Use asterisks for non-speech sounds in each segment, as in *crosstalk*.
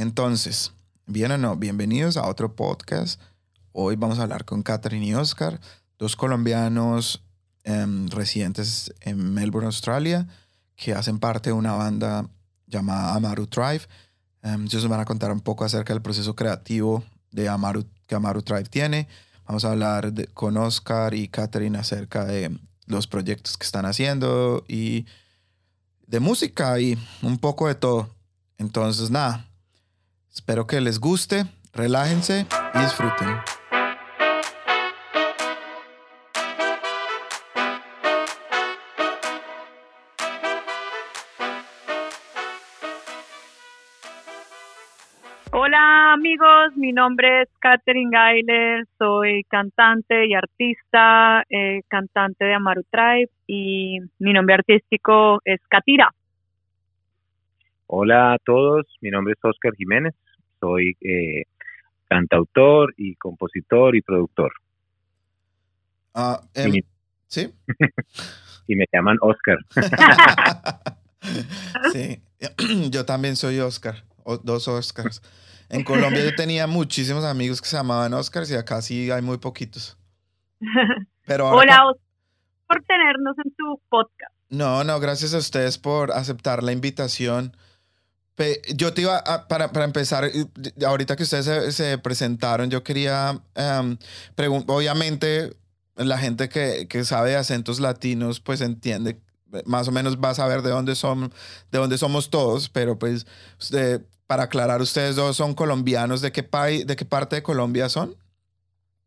Entonces, bien o no, bienvenidos a otro podcast. Hoy vamos a hablar con Catherine y Oscar, dos colombianos em, residentes en Melbourne, Australia, que hacen parte de una banda llamada Amaru Tribe. Em, ellos van a contar un poco acerca del proceso creativo de Amaru, que Amaru tiene. Vamos a hablar con Oscar y Catherine acerca de los proyectos que están haciendo y de música y un poco de todo. Entonces, nada, espero que les guste, relájense y disfruten. Hola amigos, mi nombre es Katherine Gailer, soy cantante y artista, eh, cantante de Amaru Tribe y mi nombre artístico es Katira. Hola a todos, mi nombre es Oscar Jiménez, soy eh, cantautor y compositor y productor. Ah, Y em, mi- ¿Sí? *laughs* y me llaman Oscar. *laughs* sí, *clears throat* yo también soy Oscar, o- dos Oscars. En Colombia yo tenía muchísimos amigos que se llamaban Oscars y acá sí hay muy poquitos. Pero ahora Hola, Oscar, por tenernos en tu podcast. No, no, gracias a ustedes por aceptar la invitación. Yo te iba a, para, para empezar, eh, ahorita que ustedes se, se presentaron, yo quería, pregun- obviamente, la gente que, que sabe de acentos latinos, pues entiende, eh, más o menos va a saber de dónde son, de dónde somos todos, pero pues, para aclarar, ustedes dos son colombianos, ¿de qué país, de qué parte de Colombia son?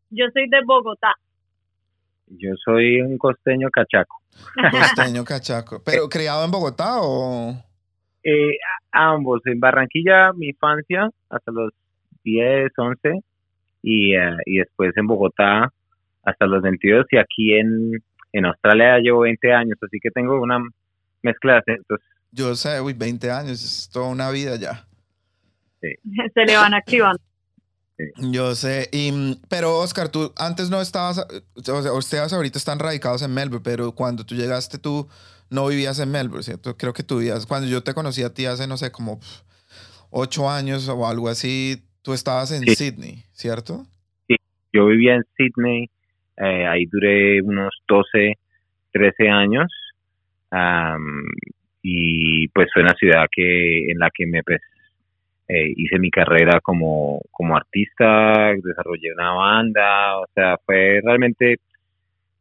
Yo soy de Bogotá. Yo soy un costeño cachaco. Costeño, *laughs* cachaco. ¿Pero criado en Bogotá o...? Eh, ambos, en Barranquilla mi infancia hasta los 10, 11 y, eh, y después en Bogotá hasta los 22 y aquí en, en Australia llevo 20 años, así que tengo una mezcla de acentos. Yo sé, uy, 20 años, es toda una vida ya. *laughs* Se le van activando. Yo sé, y, mm, pero Oscar, tú antes no estabas, o sea, ustedes ahorita están radicados en Melbourne, pero cuando tú llegaste tú no vivías en Melbourne, ¿cierto? Creo que tú vivías, cuando yo te conocí a ti hace, no sé, como ocho años o algo así, tú estabas en Sí. Sydney, ¿cierto? Yo vivía en Sydney, eh, ahí duré unos 12, 13 años am, y pues fue una ciudad que en la que me pues, eh, hice mi carrera como, como artista, desarrollé una banda, o sea, fue realmente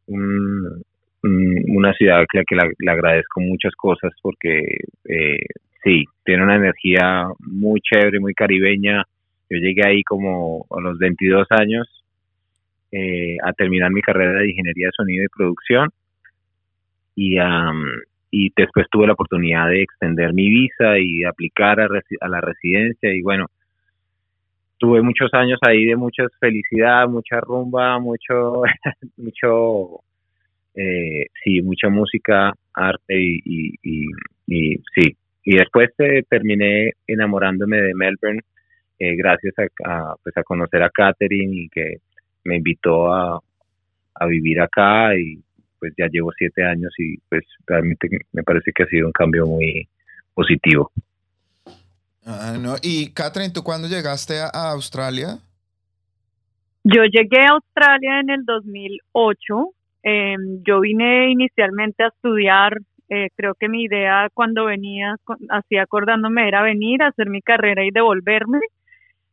un- una ciudad que, que la- le agradezco muchas cosas porque eh, sí, tiene una energía muy chévere, muy caribeña. Yo llegué ahí como a los 22 años eh, a terminar mi carrera de ingeniería de sonido y producción y, am, y después tuve la oportunidad de extender mi visa y de aplicar a, a la residencia y bueno, tuve muchos años ahí de mucha felicidad, mucha rumba, mucho, *laughs* mucho, eh, sí, mucha música, arte y, y, y, y sí. Y después eh, terminé enamorándome de Melbourne eh, gracias a, a, pues a conocer a Catherine y que me invitó a, a vivir acá y pues ya llevo siete años y pues realmente me parece que ha sido un cambio muy positivo. Ah, no. Y Catherine, ¿tú cuándo llegaste a, a Australia? Yo llegué a Australia en el 2008. Eh, yo vine inicialmente a estudiar. eh, creo que mi idea cuando venía, así acordándome, era venir a hacer mi carrera y devolverme.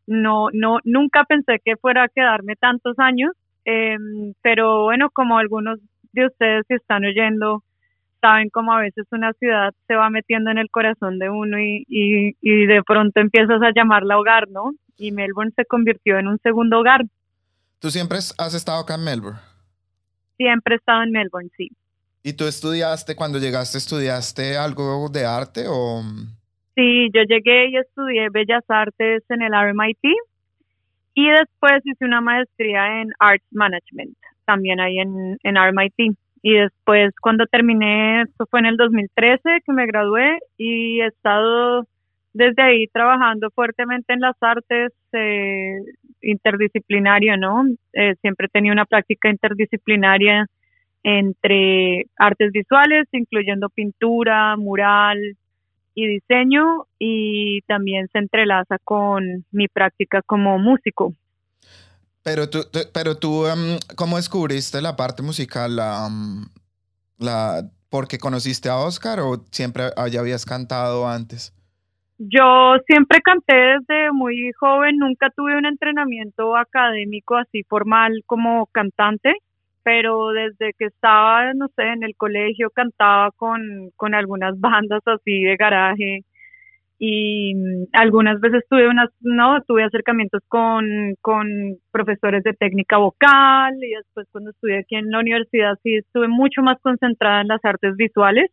No, no, nunca pensé que fuera a quedarme tantos años. eh, pero bueno, como algunos de ustedes que están oyendo saben cómo a veces una ciudad se va metiendo en el corazón de uno y, y, y de pronto empiezas a llamarla hogar, ¿no? Y Melbourne se convirtió en un segundo hogar. ¿Tú siempre has estado acá en Melbourne? Siempre he estado en Melbourne, sí. ¿Y tú estudiaste, cuando llegaste, estudiaste algo de arte o...? Sí, yo llegué y estudié Bellas Artes en el RMIT y después hice una maestría en Arts Management, también ahí en, en RMIT. Y después, cuando terminé, esto fue en el 2013 que me gradué y he estado desde ahí trabajando fuertemente en las artes eh, interdisciplinario, ¿no? Eh, siempre tenido una práctica interdisciplinaria entre artes visuales, incluyendo pintura, mural, y diseño y también se entrelaza con mi práctica como músico. Pero tú, pero tú em, ¿cómo descubriste la parte musical? La, la, ¿Porque conociste a Oscar o siempre ya habías cantado antes? Yo siempre canté desde muy joven, nunca tuve un entrenamiento académico así formal como cantante, pero desde que estaba, no sé, en el colegio cantaba con, con algunas bandas así de garaje y algunas veces tuve unas, no, tuve acercamientos con, con profesores de técnica vocal y después cuando estudié aquí en la universidad sí estuve mucho más concentrada en las artes visuales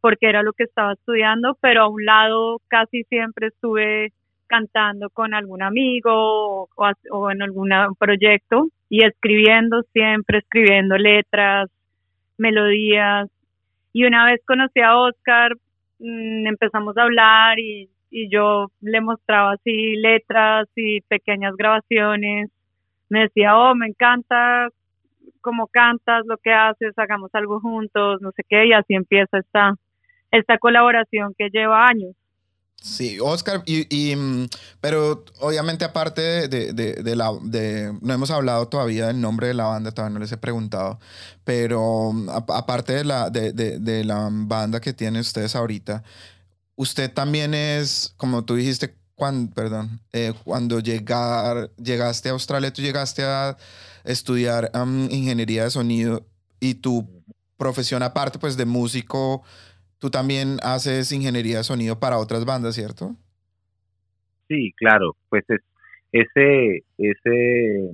porque era lo que estaba estudiando, pero a un lado casi siempre estuve cantando con algún amigo o, en algún proyecto y escribiendo siempre, escribiendo letras, melodías. Y una vez conocí a Oscar, mm, empezamos a hablar y, y yo le mostraba así letras y pequeñas grabaciones. Me decía, oh, me encanta cómo cantas, lo que haces, hagamos algo juntos, no sé qué, y así empieza esta, esta colaboración que lleva años. Sí, Oscar, y, mm, pero obviamente aparte de, de, la, de, no hemos hablado todavía del nombre de la banda, todavía no les he preguntado, pero mm, aparte de la, de, de, la banda que tienen ustedes ahorita, usted también es, como tú dijiste, cuando, perdón, eh, cuando llegar, llegaste a Australia, tú llegaste a estudiar ingeniería de sonido y tu profesión aparte pues de músico tú también haces ingeniería de sonido para otras bandas, ¿cierto? Sí, claro, pues es, ese, ese,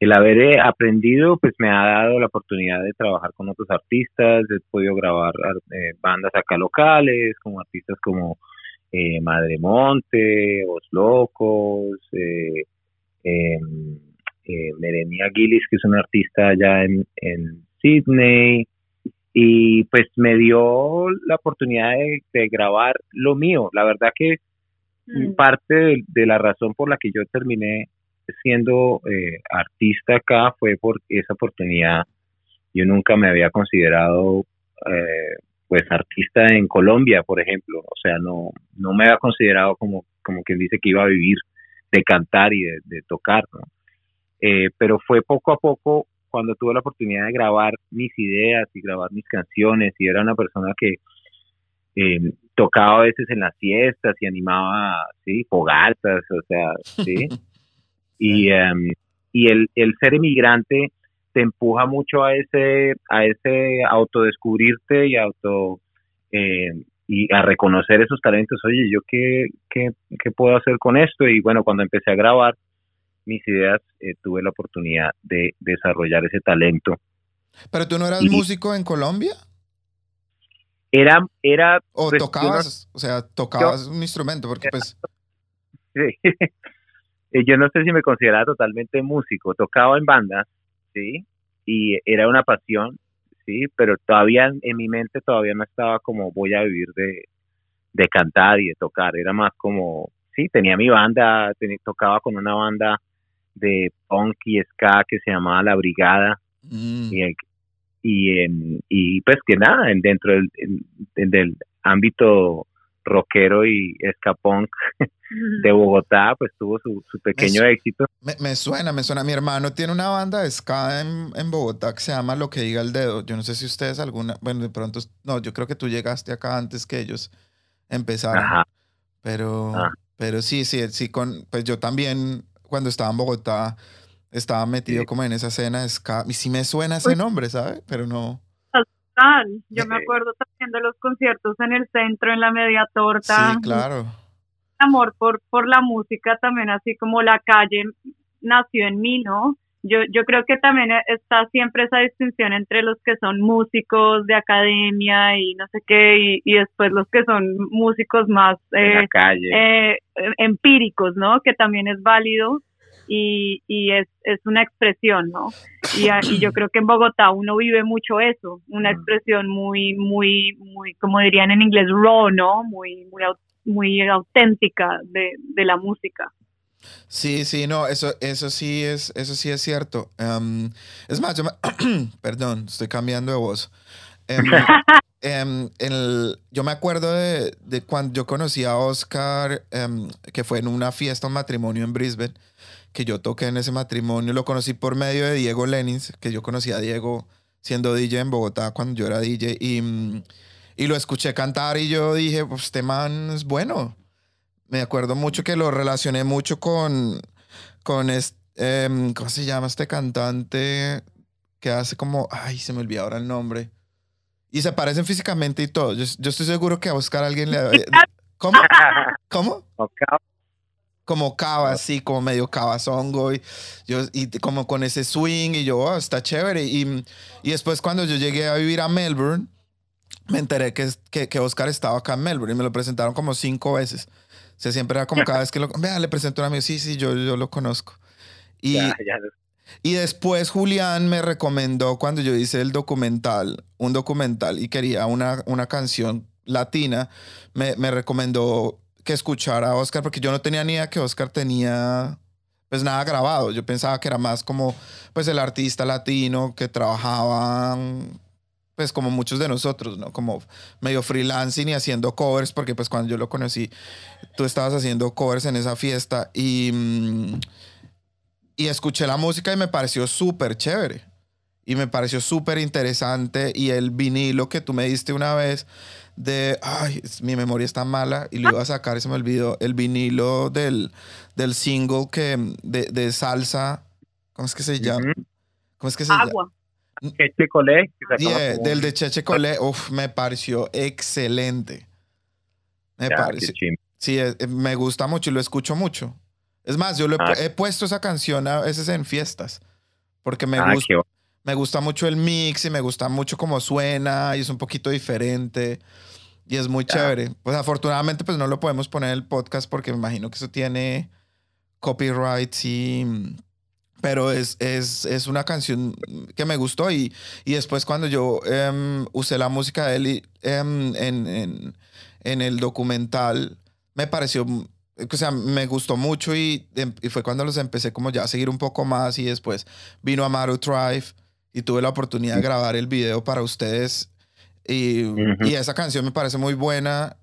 el haber aprendido, pues me ha dado la oportunidad de trabajar con otros artistas, he podido grabar eh, bandas acá locales, como artistas como eh, Madre Monte, Os Locos, eh, em, eh, Merenia Gillis, que es una artista allá en, en Sydney, y pues me dio la oportunidad de, grabar lo mío. La verdad que mm. parte de, la razón por la que yo terminé siendo eh, artista acá fue por esa oportunidad. Yo nunca me había considerado eh, pues artista en Colombia, por ejemplo. O sea, no, no me había considerado como, como quien dice que iba a vivir de cantar y de, tocar, ¿no? Eh, pero fue poco a poco cuando tuve la oportunidad de grabar mis ideas y grabar mis canciones y era una persona que eh, tocaba a veces en las fiestas y animaba, sí, fogatas, o sea, sí. *laughs* y em, y el, el ser emigrante te empuja mucho a ese a ese autodescubrirte y auto eh, y a reconocer esos talentos. Oye yo qué, qué, qué puedo hacer con esto y bueno cuando empecé a grabar mis ideas, eh, tuve la oportunidad de desarrollar ese talento. ¿Pero tú no eras músico en Colombia? Era, era... ¿O pues, tocabas, o sea, tocabas un instrumento? Porque pues... *laughs* Sí. Eh, yo no sé si me consideraba totalmente músico, tocaba en bandas, sí, y era una pasión, sí, pero todavía en, mi mente todavía no estaba como voy a vivir de, de cantar y de tocar, era más como, sí, tenía mi banda, tocaba con una banda de punk y ska que se llamaba La Brigada. Mm. Y, y, y, pues que nada, dentro del, del ámbito rockero y ska punk de Bogotá, pues tuvo su, su pequeño éxito. Me, suena, me suena. Mi hermano tiene una banda de ska en, en, Bogotá que se llama Lo que diga el dedo. Yo no sé si ustedes alguna, bueno, de pronto, no, yo creo que tú llegaste acá antes que ellos empezaron. Pero, ah. pero sí, sí, sí, con, pues yo también cuando estaba en Bogotá, estaba metido como en esa escena de ska. Y sí me suena ese nombre, ¿sabes? Pero no. Yo me acuerdo también de los conciertos en el centro, en la media torta. Sí, claro. Amor por, por la música también, así como la calle nació en mí, ¿no? Yo, yo creo que también está siempre esa distinción entre los que son músicos de academia y no sé qué, y, después los que son músicos más eh, eh, empíricos, ¿no? Que también es válido y, y es, es una expresión, ¿no? Y, y, yo creo que en Bogotá uno vive mucho eso, una expresión muy, muy, muy, como dirían en inglés, raw, ¿no? Muy, muy, muy auténtica de, de la música. Sí, sí, no, eso, eso sí es, eso sí es cierto. Em, es más, yo *clears throat* perdón, estoy cambiando de voz. Em, *laughs* em, el, yo me acuerdo de, de, cuando yo conocí a Oscar, que fue en una fiesta, un matrimonio en Brisbane, que yo toqué en ese matrimonio. Lo conocí por medio de Diego Lenins, que yo conocí a Diego siendo DJ en Bogotá cuando yo era DJ. Y, mm, y lo escuché cantar y yo dije, pues este man es bueno. Me acuerdo mucho que lo relacioné mucho con, con este, ¿cómo se llama este cantante? Que hace como, ay, se me olvidó ahora el nombre. Y se parecen físicamente y todo. Yo, estoy seguro que a Oscar alguien le... ¿Cómo? ¿Cómo? *laughs* Como cava, así, como medio cabazongo. Y, yo, y como con ese swing. Y yo, oh, está chévere. Y, y después cuando yo llegué a vivir a Melbourne, me enteré que, que, que Oscar estaba acá en Melbourne. Y me lo presentaron como cinco veces. O sea, siempre era como cada vez que lo... Vea, le presento a un amigo. Sí, sí, yo, yo lo conozco. Y, y después Julián me recomendó cuando yo hice el documental, un documental y quería una, una canción latina, me, me recomendó que escuchara a Oscar porque yo no tenía ni idea que Oscar tenía pues nada grabado. Yo pensaba que era más como pues el artista latino que trabajaba pues como muchos de nosotros, ¿no? Como medio freelancing y haciendo covers porque pues cuando yo lo conocí tú estabas haciendo covers en esa fiesta y mm, y escuché la música y me pareció súper chévere. Y me pareció súper interesante. Y el vinilo que tú me diste una vez de, ay, mi memoria está mala y lo iba a sacar y se me olvidó, el vinilo del, del single que, de, de salsa, ¿cómo es que se llama? ¿Cómo es que se Agua. llama? Cheche Colé. del de Cheche Colé, *laughs* uf, me pareció excelente. Me pareció. Sí, eh, me gusta mucho y lo escucho mucho. Es más, yo ah. he, puesto esa canción a veces en fiestas, porque me, ah, gusta, me gusta mucho el mix y me gusta mucho cómo suena y es un poquito diferente y es muy chévere. Pues afortunadamente pues no lo podemos poner en el podcast porque me imagino que eso tiene copyright y... Pero es, es, es una canción que me gustó y, y después cuando yo em, usé la música de él em, en, en, en el documental, me pareció o sea, me gustó mucho y, em, y, fue cuando los empecé como ya a seguir un poco más y después vino Amaru Drive y tuve la oportunidad de grabar el video para ustedes y, y esa canción me parece muy buena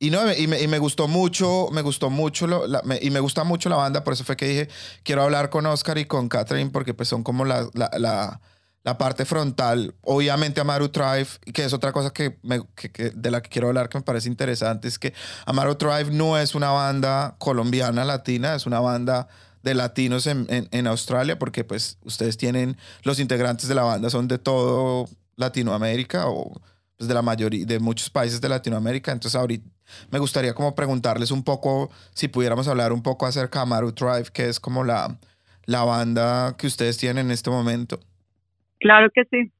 y, no, y, me, y me gustó mucho, me gustó mucho lo, y me gusta mucho la banda, por eso fue que dije, quiero hablar con Oscar y con Catherine porque pues son como la, la, la la parte frontal, obviamente Amaru Drive, que es otra cosa que, me, que, de la que quiero hablar que me parece interesante, es que Amaru Drive no es una banda colombiana latina, es una banda de latinos en, en, Australia, porque pues ustedes tienen, los integrantes de la banda son de todo Latinoamérica o pues, de la mayoría, de muchos países de Latinoamérica, entonces ahorita me gustaría como preguntarles un poco, si pudiéramos hablar un poco acerca de Amaru Drive, que es como la, la banda que ustedes tienen en este momento. Claro que sí.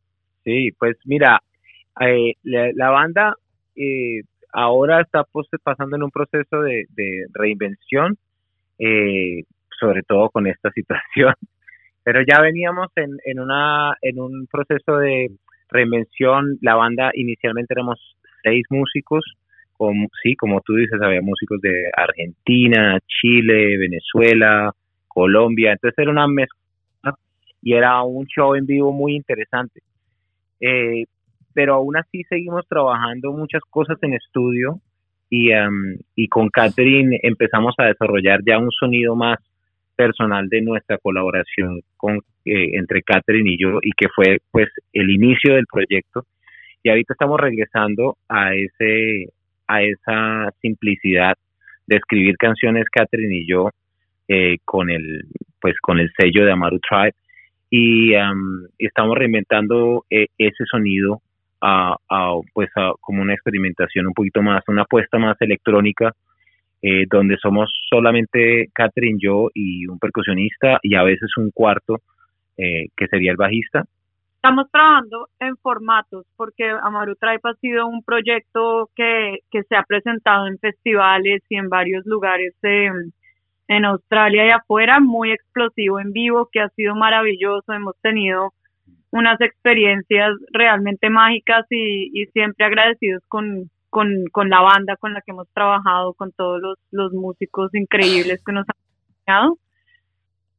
Sí, pues mira, eh, la, banda eh, ahora está pues, pasando en un proceso de, reinvención, eh, sobre todo con esta *laughs* situación, pero ya veníamos en, en, una, en un proceso de reinvención. La banda inicialmente éramos seis músicos, sí, como tú dices, había músicos de Argentina, Chile, Venezuela, Colombia, entonces era una mezcla y era un show en vivo muy interesante. Eh, pero aún así seguimos trabajando muchas cosas en estudio y, em, y con Catherine empezamos a desarrollar ya un sonido más personal de nuestra colaboración con, eh, entre Catherine y yo y que fue pues el inicio del proyecto y ahorita estamos regresando a ese a esa simplicidad de escribir canciones Catherine y yo eh, con el pues con el sello de Amaru Tribe y estamos reinventando eh, ese sonido a, pues como una experimentación un poquito más, una apuesta más electrónica, eh, donde somos solamente Catherine, yo y un percusionista y a veces un cuarto eh, que sería el bajista. Estamos trabajando en formatos porque Amaru Tribe ha sido un proyecto que, que se ha presentado en festivales y en varios lugares en Australia y afuera, muy explosivo en vivo, que ha sido maravilloso. Hemos tenido unas experiencias realmente mágicas y, siempre agradecidos con, con, la banda con la que hemos trabajado, con todos los, los músicos increíbles que nos han acompañado.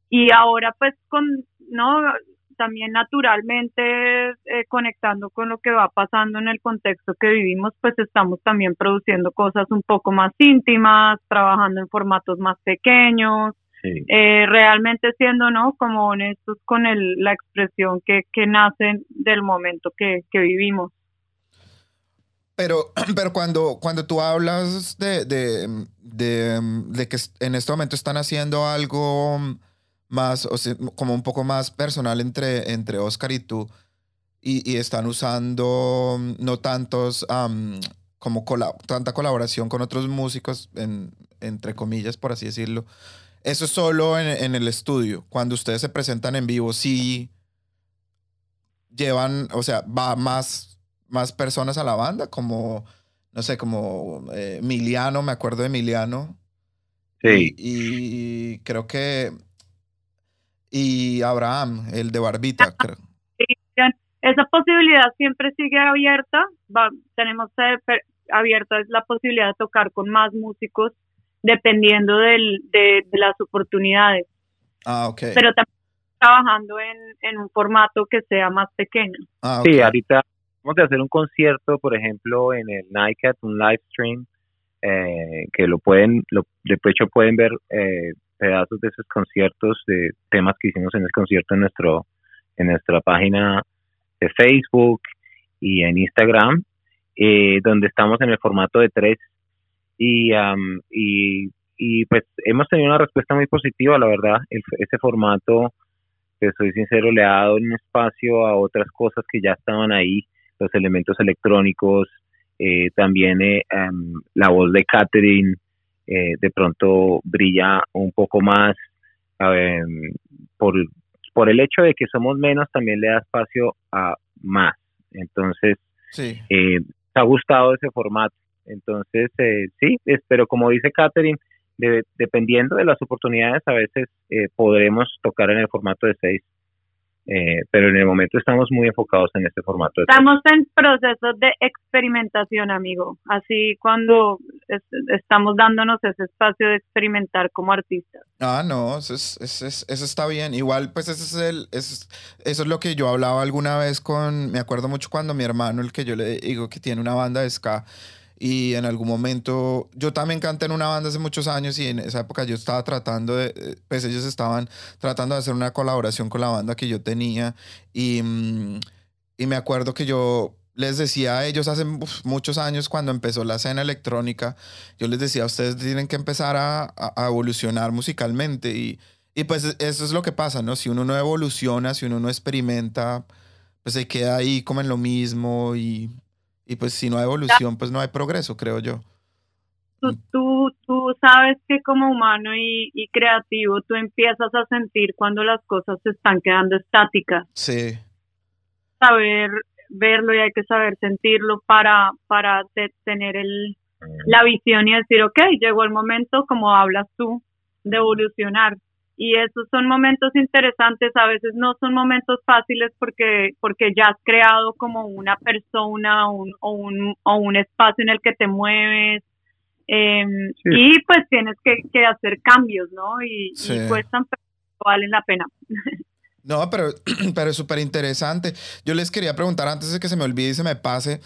Y ahora pues con, no, también naturalmente eh, conectando con lo que va pasando en el contexto que vivimos, pues estamos también produciendo cosas un poco más íntimas, trabajando en formatos más pequeños, eh, realmente siendo, ¿no? Como honestos con el, la expresión que, que nace del momento que, que vivimos. Pero, *clears throat* pero cuando, cuando tú hablas de, de, de, de, que en este momento están haciendo algo más, o sea, como un poco más personal entre, entre Oscar y tú, y, y están usando no tantos, como tanta colaboración con otros músicos, en, entre comillas, por así decirlo, eso es solo en, en, el estudio. Cuando ustedes se presentan en vivo, sí llevan, o sea, va más, más personas a la banda, como, no sé, como eh, Emiliano, me acuerdo de Emiliano. Sí. Y, creo que. Y Abraham, el de Barbita, creo. Esa posibilidad siempre sigue abierta. tenemos abierta la posibilidad de tocar con más músicos dependiendo del, de, las oportunidades. Ah, ok. Pero también trabajando en, en un formato que sea más pequeño. Ah, okay. Sí, ahorita vamos a hacer un concierto, por ejemplo, en el Nightcat, un live stream, eh, que lo pueden, lo, de hecho pueden ver eh, pedazos de esos conciertos, de temas que hicimos en ese concierto en nuestro en nuestra página de Facebook y en Instagram, eh, donde estamos en el formato de tres. Y, y, y, pues hemos tenido una respuesta muy positiva, la verdad, ese formato, que soy sincero, le ha dado un espacio a otras cosas que ya estaban ahí, los elementos electrónicos, eh, también eh, la voz de Catherine eh, de pronto brilla un poco más por, por el hecho de que somos menos también le da espacio a más entonces sí. ha gustado ese formato entonces, eh, sí, pero como dice Catherine, dependiendo de las oportunidades, a veces eh, podremos tocar en el formato de seis. Eh, pero en el momento estamos muy enfocados en este formato. estamos en proceso de experimentación, amigo. Así cuando estamos dándonos ese espacio de experimentar como artistas. Ah, no, eso, es, eso, eso está bien. Igual, pues ese es el, eso es lo que yo hablaba alguna vez con, me acuerdo mucho cuando mi hermano, el que yo le digo que tiene una banda de ska, y en algún momento, yo también canté en una banda hace muchos años y en esa época yo estaba tratando de, eh, pues ellos estaban tratando de hacer una colaboración con la banda que yo tenía y, mm, y me acuerdo que yo les decía a ellos hace muchos años cuando empezó la escena electrónica, yo les decía, ustedes tienen que empezar a, a, evolucionar musicalmente y, y pues eso es lo que pasa, ¿no? Si uno no evoluciona, si uno no experimenta, pues se queda ahí como en lo mismo y y pues si no hay evolución, pues no hay progreso, creo yo. Tú, tú, tú sabes que como humano y, y, creativo tú empiezas a sentir cuando las cosas se están quedando estáticas. Sí. Saber verlo y hay que saber sentirlo para, para tener el, la visión y decir, ok, llegó el momento, como hablas tú, de evolucionar y esos son momentos interesantes, a veces no son momentos fáciles porque, porque ya has creado como una persona un, o, un, o un espacio en el que te mueves em, y pues tienes que, que, hacer cambios, ¿no? Y, y cuestan, pero valen la pena. No, pero, *clears throat* pero es súper interesante. Yo les quería preguntar antes de que se me olvide y se me pase,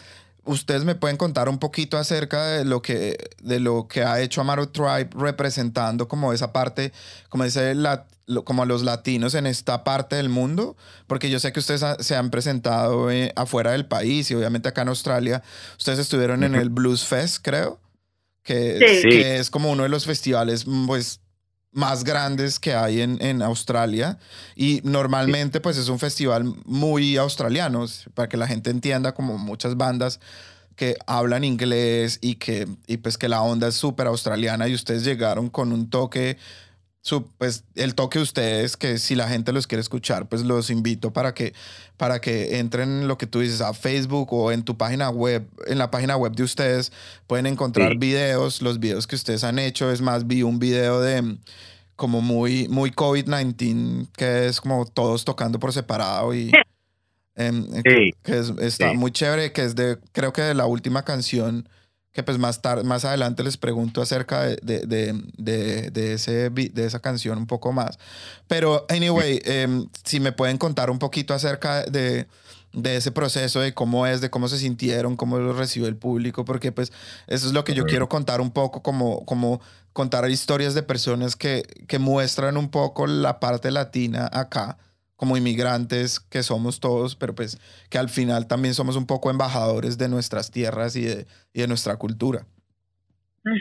ustedes me pueden contar un poquito acerca de lo que, de lo que ha hecho Amaro Tribe representando como esa parte, como dice la, como los latinos en esta parte del mundo, porque yo sé que ustedes se han presentado eh, afuera del país y obviamente acá en Australia, ustedes estuvieron en el Blues Fest, creo, que, que es como uno de los festivales pues más grandes que hay en, en Australia. Y normalmente pues es un festival muy australiano, para que la gente entienda como muchas bandas que hablan inglés y que y pues que la onda es súper australiana y ustedes llegaron con un toque pues el toque de ustedes, que si la gente los quiere escuchar, pues los invito para que, para que entren en lo que tú dices a Facebook o en tu página web, en la página web de ustedes, pueden encontrar videos, los videos que ustedes han hecho. Es más, vi un video de como muy, muy COVID-19, que es como todos tocando por separado y... *laughs* Em, que es, está muy chévere, que es de, creo que de la última canción que pues más, tarde, más adelante les pregunto acerca de, de, de, de, ese, de esa canción un poco más. Pero, anyway, em, si me pueden contar un poquito acerca de, de ese proceso, de cómo es, de cómo se sintieron, cómo lo recibió el público, porque pues eso es lo que yo quiero contar un poco, como, como contar historias de personas que, que muestran un poco la parte latina acá como inmigrantes que somos todos, pero pues que al final también somos un poco embajadores de nuestras tierras y de, y de nuestra cultura.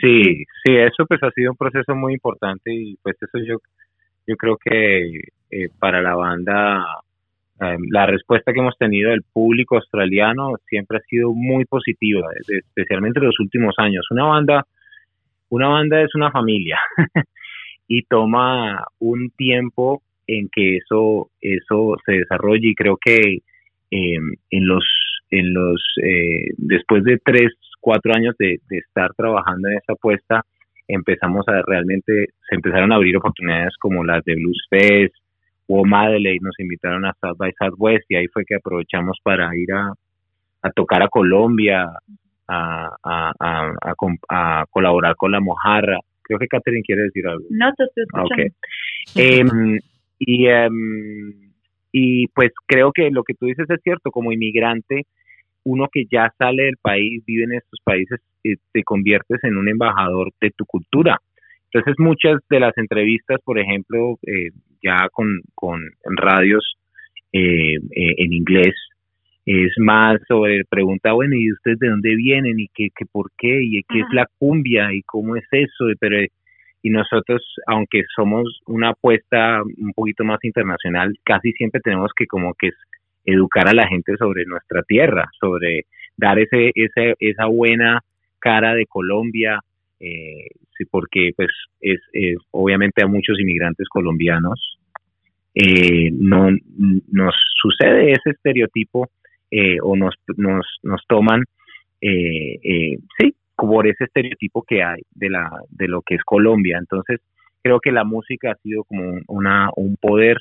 Sí, sí, eso pues ha sido un proceso muy importante y pues eso yo, yo creo que eh, para la banda em, la respuesta que hemos tenido del público australiano siempre ha sido muy positiva, especialmente en los últimos años. Una banda, una banda es una familia *laughs* y toma un tiempo en que eso, eso se desarrolle y creo que em, en los, en los eh, después de tres, cuatro años de, estar trabajando en esa apuesta, empezamos a realmente, se empezaron a abrir oportunidades como las de Blues Fest o Madeleine, nos invitaron a South by Southwest y ahí fue que aprovechamos para ir a, a tocar a Colombia, a, a, a, a, colaborar con la Mojarra. Creo que Catherine quiere decir algo. No, te estoy escuchando. Okay. Y, em, y pues creo que lo que tú dices es cierto, como inmigrante, uno que ya sale del país, vive en estos países, eh, te conviertes en un embajador de tu cultura. Entonces muchas de las entrevistas, por ejemplo, eh, ya con, con radios eh, en inglés, es más sobre pregunta, bueno, ¿y ustedes de dónde vienen? ¿Y qué, qué por qué? ¿Y qué es la cumbia? ¿Y cómo es eso? Pero y nosotros, aunque somos una apuesta un poquito más internacional, casi siempre tenemos que como que educar a la gente sobre nuestra tierra, sobre dar ese, ese esa buena cara de Colombia, eh, porque pues es, obviamente a muchos inmigrantes colombianos eh, no nos sucede ese estereotipo eh, o nos, nos, nos toman eh, sí por ese estereotipo que hay de la de lo que es Colombia. Entonces, creo que la música ha sido como una un poder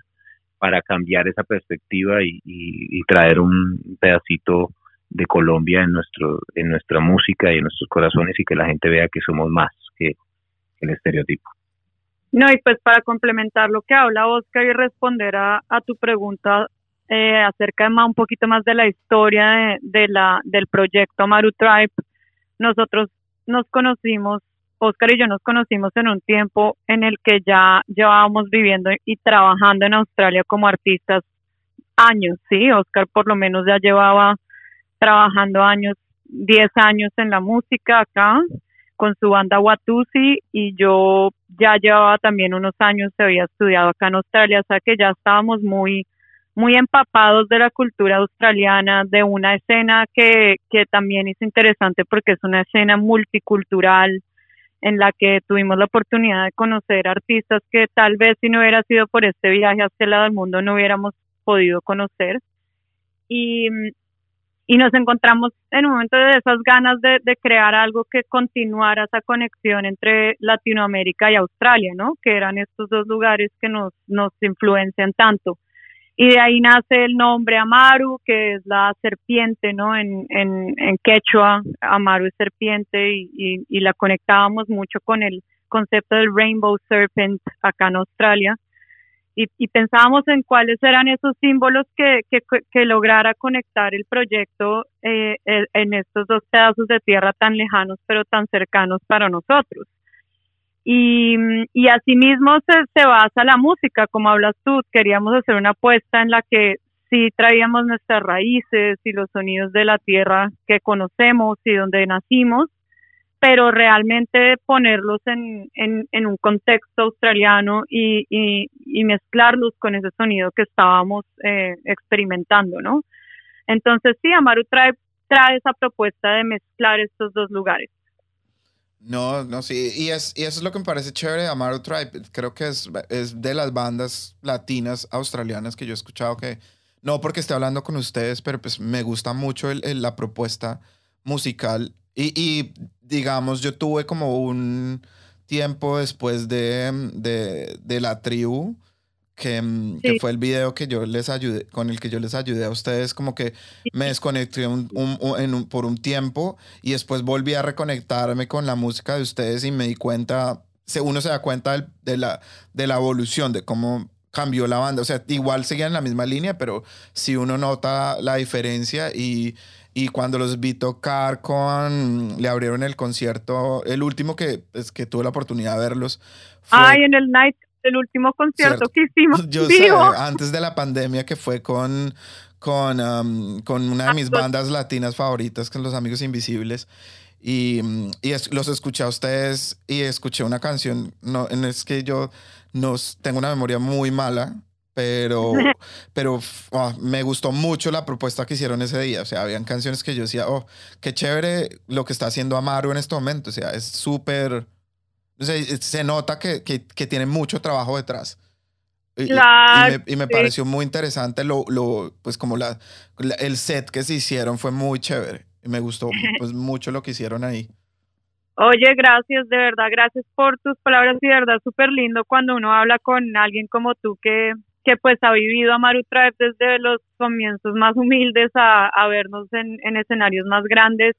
para cambiar esa perspectiva y, traer un pedacito de Colombia en nuestro en nuestra música y en nuestros corazones y que la gente vea que somos más que el estereotipo. No, y pues para complementar lo que habla Oscar y responder a, tu pregunta eh, acerca de más, un poquito más de la historia de, la, del proyecto Maru Tribe, nosotros nos conocimos, Oscar y yo nos conocimos en un tiempo en el que ya llevábamos viviendo y trabajando en Australia como artistas años, sí, Oscar por lo menos ya llevaba trabajando años, 10 años en la música acá con su banda Watusi y yo ya llevaba también unos años, había estudiado acá en Australia, o sea que ya estábamos muy muy empapados de la cultura australiana, de una escena que, que también es interesante porque es una escena multicultural en la que tuvimos la oportunidad de conocer artistas que tal vez si no hubiera sido por este viaje a este lado del mundo no hubiéramos podido conocer. Y, y nos encontramos en un momento de esas ganas de, de, crear algo que continuara esa conexión entre Latinoamérica y Australia, ¿no? Que eran estos dos lugares que nos, nos influencian tanto y de ahí nace el nombre Amaru, que es la serpiente, ¿no? En, en, en quechua, Amaru es serpiente y, y, la conectábamos mucho con el concepto del Rainbow Serpent acá en Australia. Y, y pensábamos en cuáles eran esos símbolos que, que, que lograra conectar el proyecto eh, en estos dos pedazos de tierra tan lejanos pero tan cercanos para nosotros. Y, y asimismo se, se basa la música, como hablas tú, queríamos hacer una apuesta en la que sí traíamos nuestras raíces y los sonidos de la tierra que conocemos y donde nacimos, pero realmente ponerlos en, en, en un contexto australiano y, y, y, mezclarlos con ese sonido que estábamos eh, experimentando, ¿no? Entonces sí, Amaru trae, trae esa propuesta de mezclar estos dos lugares. No, no, sí. Y, es, y eso es lo que me parece chévere de Tribe. Creo que es, es de las bandas latinas australianas que yo he escuchado que, no porque esté hablando con ustedes, pero pues me gusta mucho el, la propuesta musical. Y, y, digamos, yo tuve como un tiempo después de, de, de la tribu que, mm, que, fue el video que yo les ayudé, con el que yo les ayudé a ustedes, como que me desconecté un, un, por un tiempo y después volví a reconectarme con la música de ustedes y me di cuenta, uno se da cuenta de, la, de la evolución, de cómo cambió la banda. O sea, igual seguían en la misma línea, pero si uno nota la diferencia y, y cuando los vi tocar con, le abrieron el concierto, el último que, es que tuve la oportunidad de verlos. Ay, en el night el último concierto que hicimos. Yo sé, antes de la pandemia que fue con, con, um, con una de mis bandas latinas favoritas, con Los Amigos Invisibles. Y, y los escuché a ustedes y escuché una canción. No, es que yo no, tengo una memoria muy mala, pero, *laughs* pero ah, me gustó mucho la propuesta que hicieron ese día. O sea, habían canciones que yo decía, oh, qué chévere lo que está haciendo Amaro en este momento. O sea, es súper se nota que, que, que, tiene mucho trabajo detrás. Y, y, me, pareció muy interesante lo, lo pues como la, el set que se hicieron fue muy chévere. Y me gustó *laughs* pues mucho lo que hicieron ahí. Oye, gracias, de verdad, gracias por tus palabras y de verdad súper lindo cuando uno habla con alguien como tú que, que pues ha vivido a Maru Tribe desde los comienzos más humildes a, a vernos en, en, escenarios más grandes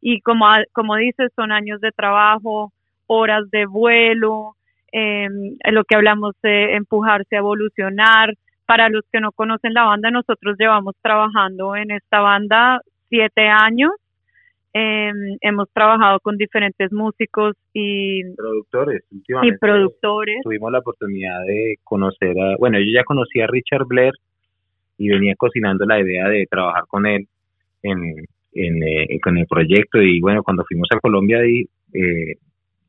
y como, como dices, son años de trabajo, horas de vuelo, eh, lo que hablamos de empujarse a evolucionar. Para los que no conocen la banda, nosotros llevamos trabajando en esta banda siete años. Eh, hemos trabajado con diferentes músicos y productores. Últimamente y productores. Tuvimos la oportunidad de conocer a, bueno, yo ya conocía a Richard Blair y venía cocinando la idea de trabajar con él en, en, eh, con el proyecto y bueno, cuando fuimos a Colombia y, eh,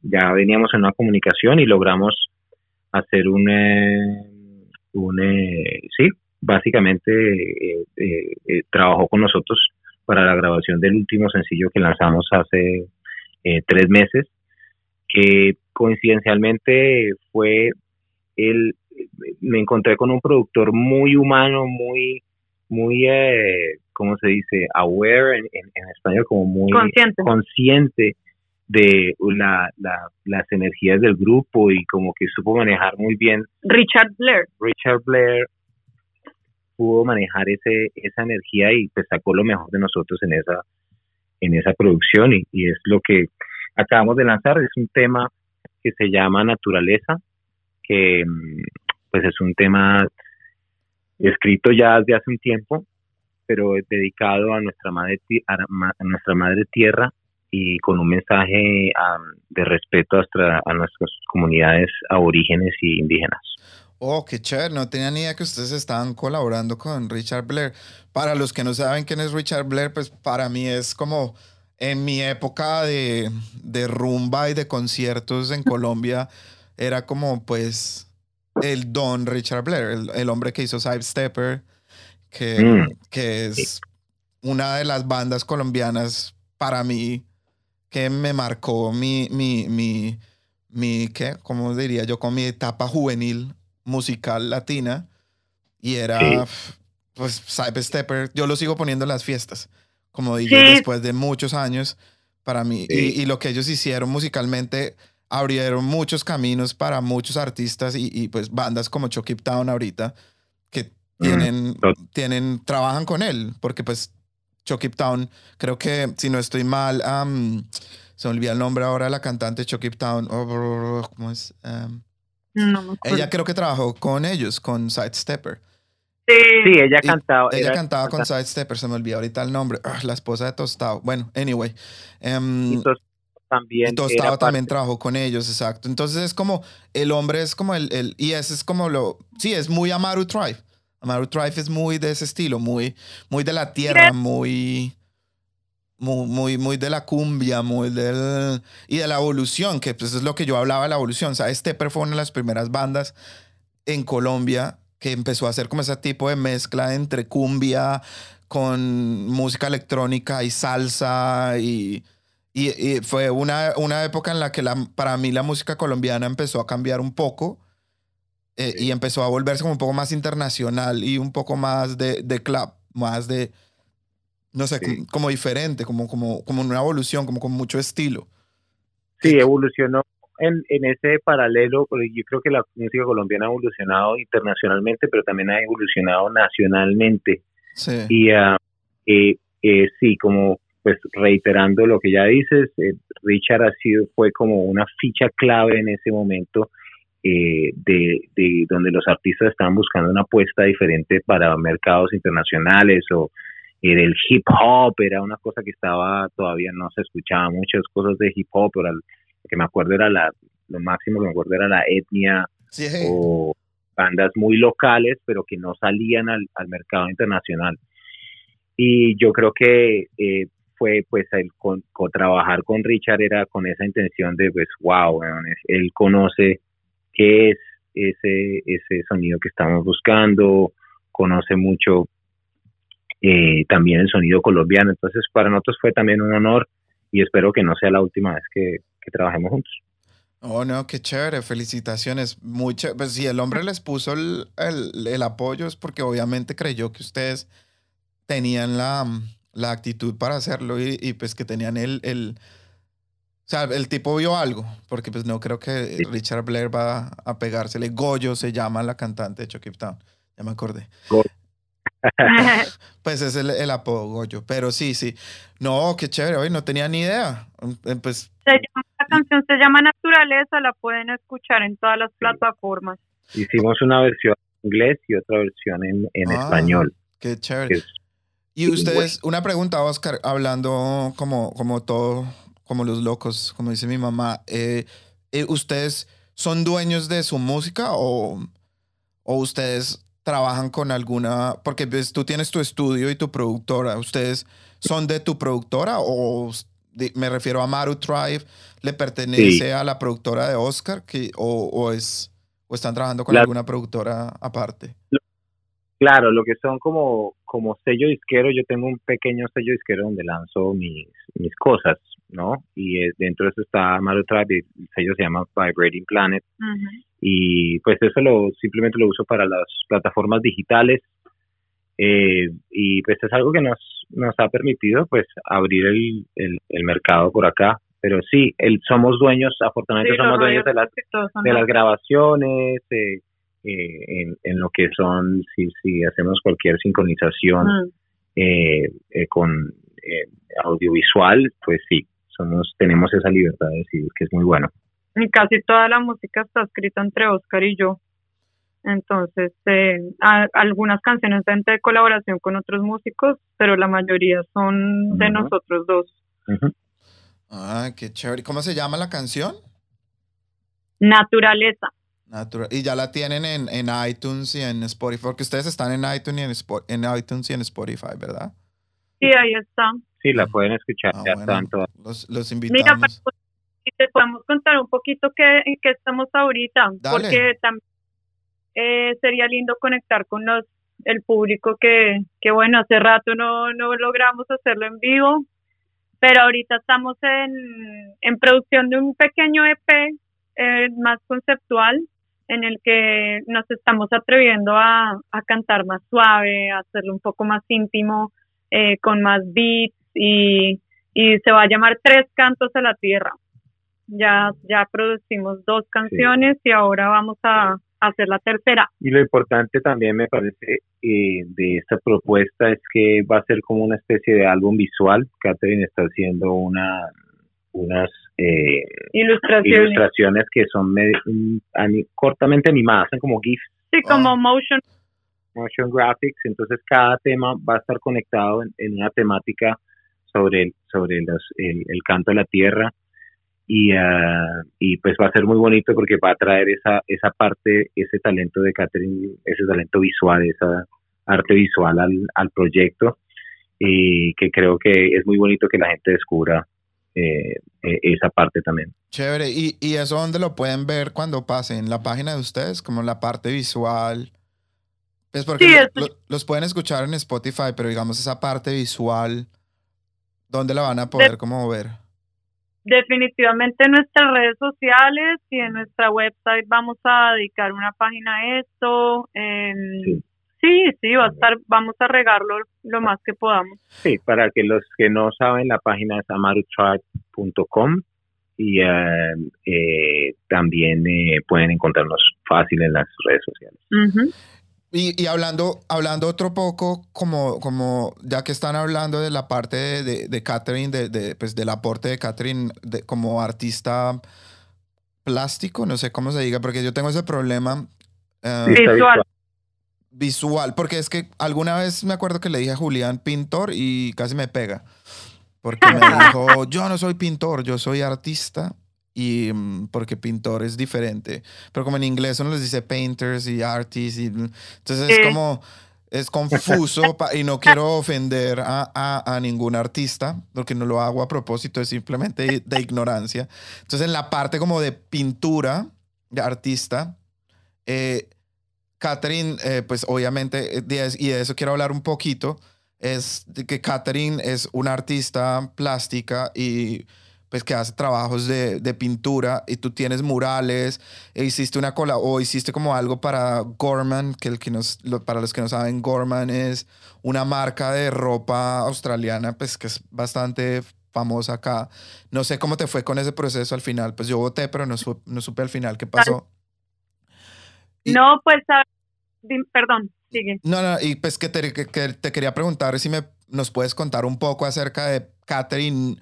ya veníamos en una comunicación y logramos hacer un, un sí, básicamente eh, eh, trabajó con nosotros para la grabación del último sencillo que lanzamos hace eh, tres meses, que coincidencialmente fue el, me encontré con un productor muy humano, muy, muy, eh, ¿cómo se dice? Aware en, en, español, como muy consciente, consciente de la, las energías del grupo y como que supo manejar muy bien. Richard Blair. Richard Blair pudo manejar ese esa energía y pues sacó lo mejor de nosotros en esa en esa producción y, y es lo que acabamos de lanzar es un tema que se llama naturaleza que pues es un tema escrito ya desde hace un tiempo pero dedicado a nuestra madre a nuestra madre tierra y con un mensaje de respeto a, nuestras comunidades aborígenes y indígenas. Oh, qué chévere. No tenía ni idea que ustedes estaban colaborando con Richard Blair. Para los que no saben quién es Richard Blair, pues para mí es como en mi época de, de rumba y de conciertos en Colombia, era como pues el don Richard Blair, el, hombre que hizo Side Stepper, que, mm. que es una de las bandas colombianas para mí que me marcó mi, mi, mi, mi, ¿qué? ¿Cómo diría yo? Con mi etapa juvenil musical latina. Y era, pues, Cyber Stepper. Yo lo sigo poniendo en las fiestas, como dije, después de muchos años para mí. Y, y, lo que ellos hicieron musicalmente abrieron muchos caminos para muchos artistas y, y pues bandas como Chucky Town ahorita que tienen, tienen, trabajan con él, porque pues Chucky Town. Creo que, si no estoy mal, se me olvida el nombre ahora de la cantante Chucky Town. Oh, ¿Cómo es? ella creo que trabajó con ellos, con Sidestepper. Sí, sí ella cantaba. Ella cantaba con Sidestepper, se me olvida ahorita el nombre. Ah, la esposa de Tostado. Bueno, anyway. Um, también. Tostado también trabajó con ellos, exacto. Entonces es como, el hombre es como el, el, y ese es como lo, sí, es muy Amaru Tribe. Amaru Tribe es muy de ese estilo, muy, muy de la tierra, muy, muy, muy, de la cumbia, muy del, y de la evolución, que pues es lo que yo hablaba de la evolución. ¿Sabes? Stepper fue una de las primeras bandas en Colombia que empezó a hacer como ese tipo de mezcla entre cumbia con música electrónica y salsa y, y, fue una, una época en la que la, para mí la música colombiana empezó a cambiar un poco eh, y empezó a volverse como un poco más internacional y un poco más de, de club, más de, no sé, como, diferente, como, como, como una evolución, como con mucho estilo. Sí, evolucionó en, en ese paralelo, porque yo creo que la música colombiana ha evolucionado internacionalmente, pero también ha evolucionado nacionalmente. Sí. Y ah, eh, eh, sí, como pues reiterando lo que ya dices, eh, Richard ha sido, fue como una ficha clave en ese momento eh, de, de donde los artistas estaban buscando una apuesta diferente para mercados internacionales o eh, el hip hop era una cosa que estaba todavía no se escuchaba muchas cosas de hip hop, pero que me acuerdo era la lo máximo que me acuerdo era la etnia Sí. o bandas muy locales, pero que no salían al, al mercado internacional. Y yo creo que eh, fue pues el con, con trabajar con Richard era con esa intención de pues wow, él conoce qué es ese ese sonido que estamos buscando, conoce mucho eh, también el sonido colombiano, entonces para nosotros fue también un honor y espero que no sea la última vez que, que trabajemos juntos. Oh, no, qué chévere, felicitaciones. Mucho, pues si el hombre les puso el, el- el apoyo es porque obviamente creyó que ustedes tenían la, la actitud para hacerlo y, y, pues que tenían el, el, o sea, el tipo vio algo, porque pues no creo que Sí. Richard Blair va a pegársele. Goyo se llama la cantante de Chucky Town, ya me acordé. *laughs* Pues es el, el apodo Goyo, pero sí, sí. No, qué chévere, hoy no tenía ni idea. Eh, Pues Se llama- la canción se llama Naturaleza, la pueden escuchar en todas las plataformas. Hicimos una versión en inglés y otra versión en, en Ah. español. qué chévere. es- Y ustedes, una pregunta, Oscar, hablando como, como todo, como los locos, como dice mi mamá, eh, eh, ¿ustedes son dueños de su música o, o ustedes trabajan con alguna, porque ves, tú tienes tu estudio y tu productora, ¿ustedes son de tu productora o de- me refiero a Maru Tribe, le pertenece Sí. a la productora de Oscar que, o, o es, o están trabajando con La- alguna productora aparte? Claro, lo que son como, como sello disquero, yo tengo un pequeño sello disquero donde lanzo mis, mis cosas, ¿no? Y eh, dentro de eso está Mario Tribe, el sello se llama Vibrating Planet, y pues eso lo simplemente lo uso para las plataformas digitales, eh, y pues es algo que nos, nos ha permitido pues abrir el, el, el mercado por acá, pero sí, el, somos dueños, afortunadamente Sí, somos dueños de las de las grabaciones, eh, eh, en, en lo que son, si, si hacemos cualquier sincronización eh, con audiovisual, pues sí, somos tenemos esa libertad de decidir, que es muy bueno. Y casi toda la música está escrita entre Oscar y yo. Entonces, eh, a- algunas canciones son de colaboración con otros músicos, pero la mayoría son de nosotros dos. Ujú. Ah, qué chévere. ¿Cómo se llama la canción? Naturaleza. Natural. Y ya la tienen en, en iTunes y en Spotify, porque ustedes están en iTunes y en, en iTunes y en Spotify, ¿verdad? Sí, ahí está. Sí, la pueden escuchar Ah, ya bueno, tanto. los, los Mira, invitamos. para- y te podemos contar un poquito qué, en qué estamos ahorita, Dale. porque también eh, sería lindo conectar con los el público que, que bueno, hace rato no, no logramos hacerlo en vivo, pero ahorita estamos en, en producción de un pequeño EP eh, más conceptual en el que nos estamos atreviendo a, a cantar más suave, a hacerlo un poco más íntimo, eh, con más beats y, y se va a llamar Tres Cantos a la Tierra. Ya, ya producimos dos canciones y ahora vamos a, a hacer la tercera. Y lo importante también me parece eh, de esta propuesta es que va a ser como una especie de álbum visual. Catherine está haciendo una unas eh, Ilustraciones. ilustraciones que son me- mm, ani- cortamente animadas, son como GIFs, Sí, como Ah. motion. Motion graphics, entonces cada tema va a estar conectado en, en una temática sobre el, sobre los, el, el canto de la tierra y, ah, y pues va a ser muy bonito porque va a traer esa, esa parte, ese talento de Catherine, ese talento visual, esa arte visual al, al proyecto y que creo que es muy bonito que la gente descubra eh, eh, esa parte también. Chévere. ¿Y, ¿Y eso dónde lo pueden ver cuando pase? ¿En la página de ustedes? Como la parte visual. Pues porque Sí, lo- es- lo- los pueden escuchar en Spotify, pero digamos esa parte visual, ¿dónde la van a poder como ver? Definitivamente en nuestras redes sociales y en nuestra website vamos a dedicar una página a esto. em, Sí. sí, sí, va a estar, vamos a regarlo lo más que podamos. Sí, para que los que no saben, la página es amarutribe.com y eh, también pueden encontrarnos fácil en las redes sociales. Y, y, hablando, hablando otro poco, como, como ya que están hablando de la parte de, de, Catherine, de, de, pues del aporte de Catherine de, como artista plástico, no sé cómo se diga, porque yo tengo ese problema. Uh, visual. Visual, porque es que alguna vez me acuerdo que le dije a Julián pintor y casi me pega. Porque me *laughs* dijo, yo no soy pintor, yo soy artista y mm, porque pintor es diferente. Pero como en inglés uno les dice painters y artists, y, entonces es como, es confuso y no quiero ofender a, a, a, ningún artista, porque no lo hago a propósito, es simplemente de ignorancia. Entonces en la parte como de pintura, de artista, eh, Catherine, eh, pues obviamente, eh, y de eso quiero hablar un poquito, es que Catherine es una artista plástica y pues que hace trabajos de, de, pintura y tú tienes murales, e hiciste una cola o hiciste como algo para Gorman, que, el que nos, para los que no saben, Gorman es una marca de ropa australiana, pues que es bastante famosa acá. No sé cómo te fue con ese proceso al final, pues yo voté, pero no, no supe al final qué pasó. no, pues, perdón, sigue. No, no, y pues que te, que te quería preguntar si me, nos puedes contar un poco acerca de Catherine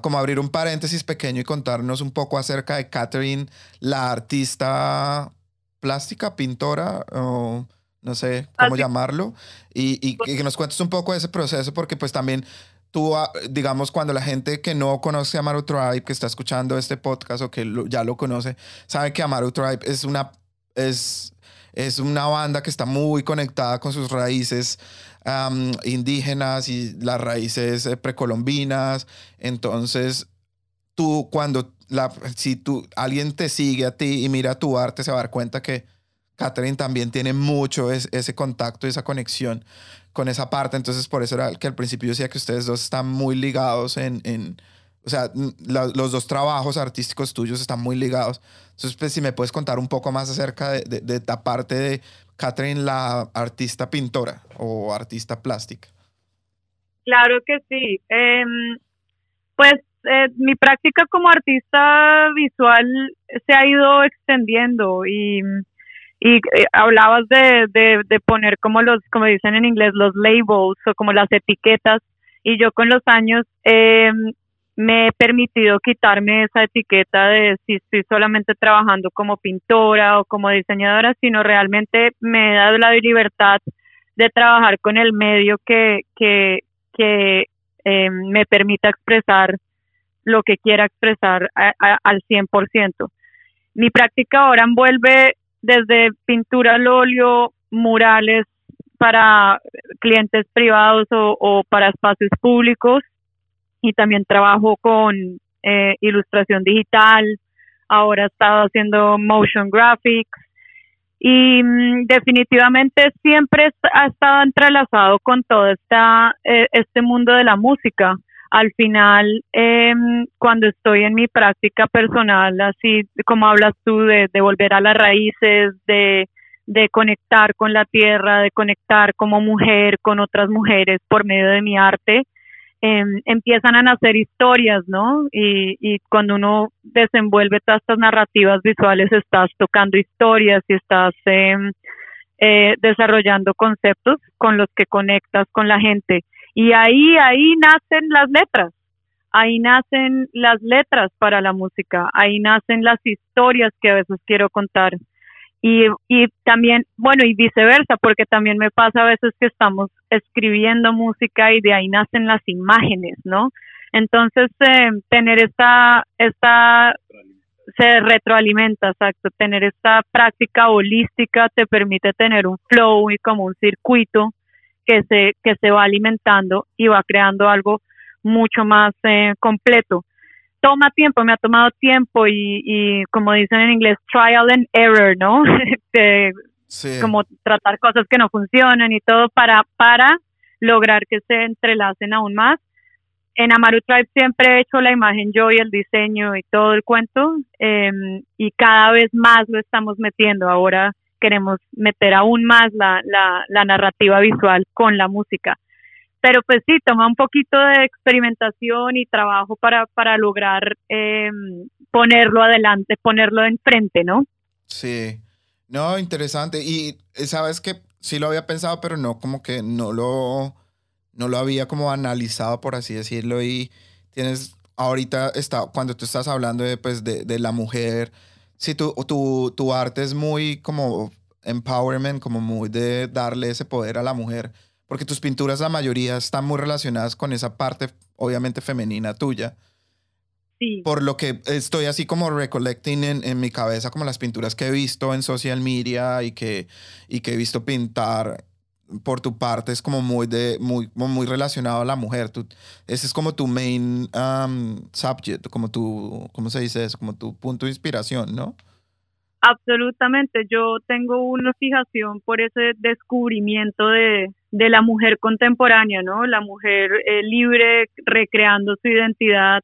como abrir un paréntesis pequeño y contarnos un poco acerca de Catherine, la artista plástica, pintora, o no sé cómo llamarlo, y, pues que nos cuentes un poco de ese proceso, porque pues también tú, ah, digamos, cuando la gente que no conoce a Amaru Tribe, que está escuchando este podcast o que ya lo conoce, sabe que Amaru Tribe es una, es, es una banda que está muy conectada con sus raíces indígenas y las raíces eh, precolombinas. Entonces, tú cuando la, si tú, alguien te sigue a ti y mira tu arte, se va a dar cuenta que Catherine también tiene mucho ese contacto, esa conexión con esa parte. Entonces, por eso era que al principio decía que ustedes dos están muy ligados en, en o sea, los dos trabajos artísticos tuyos están muy ligados. Entonces, pues, si me puedes contar un poco más acerca de, de, de parte de Catherine, la artista pintora o artista plástica. Claro que sí. Em, pues eh, mi práctica como artista visual se ha ido extendiendo y, y eh, hablabas de, de, poner como los, como dicen en inglés, los labels o como las etiquetas y yo con los años eh, me he permitido quitarme esa etiqueta de si estoy solamente trabajando como pintora o como diseñadora, sino realmente me he dado la libertad de trabajar con el medio que, que, que eh, me permita expresar lo que quiera expresar al 100%. Mi práctica ahora envuelve desde pintura al óleo, murales para clientes privados o para espacios públicos, y también trabajo con eh, ilustración digital, ahora he estado haciendo motion graphics y mm, definitivamente siempre ha estado entrelazado con todo esta, eh, este mundo de la música. Al final, eh, cuando estoy en mi práctica personal, así como hablas tú de, de volver a las raíces, de, de conectar con la tierra, de conectar como mujer con otras mujeres por medio de mi arte, Em, empiezan a nacer historias, ¿no? Y, y cuando uno desenvuelve todas estas narrativas visuales, estás tocando historias y estás em, eh, desarrollando conceptos con los que conectas con la gente. Y ahí, ahí nacen las letras, ahí nacen las letras para la música, ahí nacen las historias que a veces quiero contar. Y, y también, bueno, y viceversa, porque también me pasa a veces que estamos escribiendo música y de ahí nacen las imágenes, ¿no? Entonces, eh, tener esta, esta, se retroalimenta, exacto, tener esta práctica holística te permite tener un flow y como un circuito que se, que se va alimentando y va creando algo mucho más eh, completo toma tiempo, me ha tomado tiempo y, y como dicen en inglés, trial and error, ¿no? *laughs* Como tratar cosas que no funcionan y todo para, para lograr que se entrelacen aún más. En Amaru Tribe siempre he hecho la imagen yo y el diseño y todo el cuento em, y cada vez más lo estamos metiendo. Ahora queremos meter aún más la, la, la narrativa visual con la música. pero pues sí, toma un poquito de experimentación y trabajo para, para lograr em, ponerlo adelante, ponerlo enfrente, ¿no? Sí, no, interesante. Y eh, sabes que sí lo había pensado, pero no, como que no lo, no lo había como analizado, por así decirlo. Y tienes, ahorita está, cuando tú estás hablando de, pues, de, de la mujer, sí, tu, tu, tu arte es muy como empowerment, como muy de darle ese poder a la mujer porque tus pinturas, la mayoría, están muy relacionadas con esa parte, obviamente, femenina tuya. Sí. Por lo que estoy así como recollecting en, en mi cabeza, como las pinturas que he visto en social media y que, y que he visto pintar por tu parte, es como muy, de, muy, muy relacionado a la mujer. Tú, ese es como tu main um, subject, como tu, ¿cómo se dice eso? Como tu punto de inspiración, ¿no? Absolutamente, yo tengo una fijación por ese descubrimiento de, de la mujer contemporánea, ¿no? La mujer eh, libre, recreando su identidad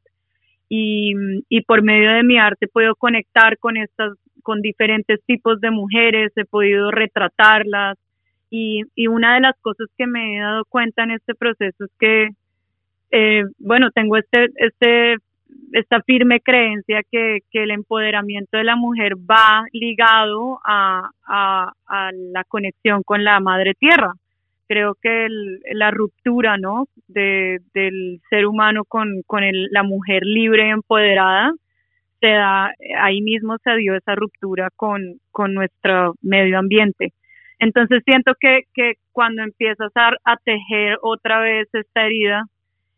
y, y, por medio de mi arte puedo conectar con estas, con diferentes tipos de mujeres, he podido retratarlas y, y una de las cosas que me he dado cuenta en este proceso es que, eh, bueno, tengo este, este esta firme creencia que, que, el empoderamiento de la mujer va ligado a, a, a la conexión con la madre tierra. Creo que el, la ruptura ¿no? de, del ser humano con, con el, la mujer libre y empoderada, se da, ahí mismo se dio esa ruptura con, con nuestro medio ambiente. Entonces siento que, que cuando empiezas a, tejer otra vez esta herida,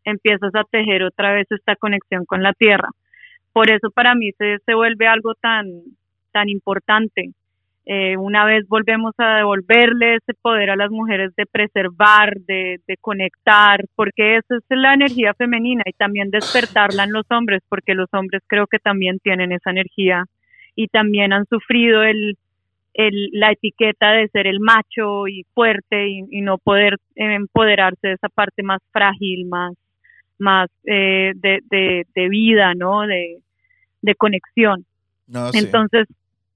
empiezas a tejer otra vez esta conexión con la tierra. Por eso para mí se, vuelve algo tan importante. Eh, una vez volvemos a devolverle ese poder a las mujeres de preservar, de, de conectar, porque esa es la energía femenina y también despertarla en los hombres, porque los hombres creo que también tienen esa energía y también han sufrido el, el, la etiqueta de ser el macho y fuerte y, y, no poder empoderarse de esa parte más frágil, más, más eh, de, de, de, vida, ¿no? De, de conexión. No, sí. Entonces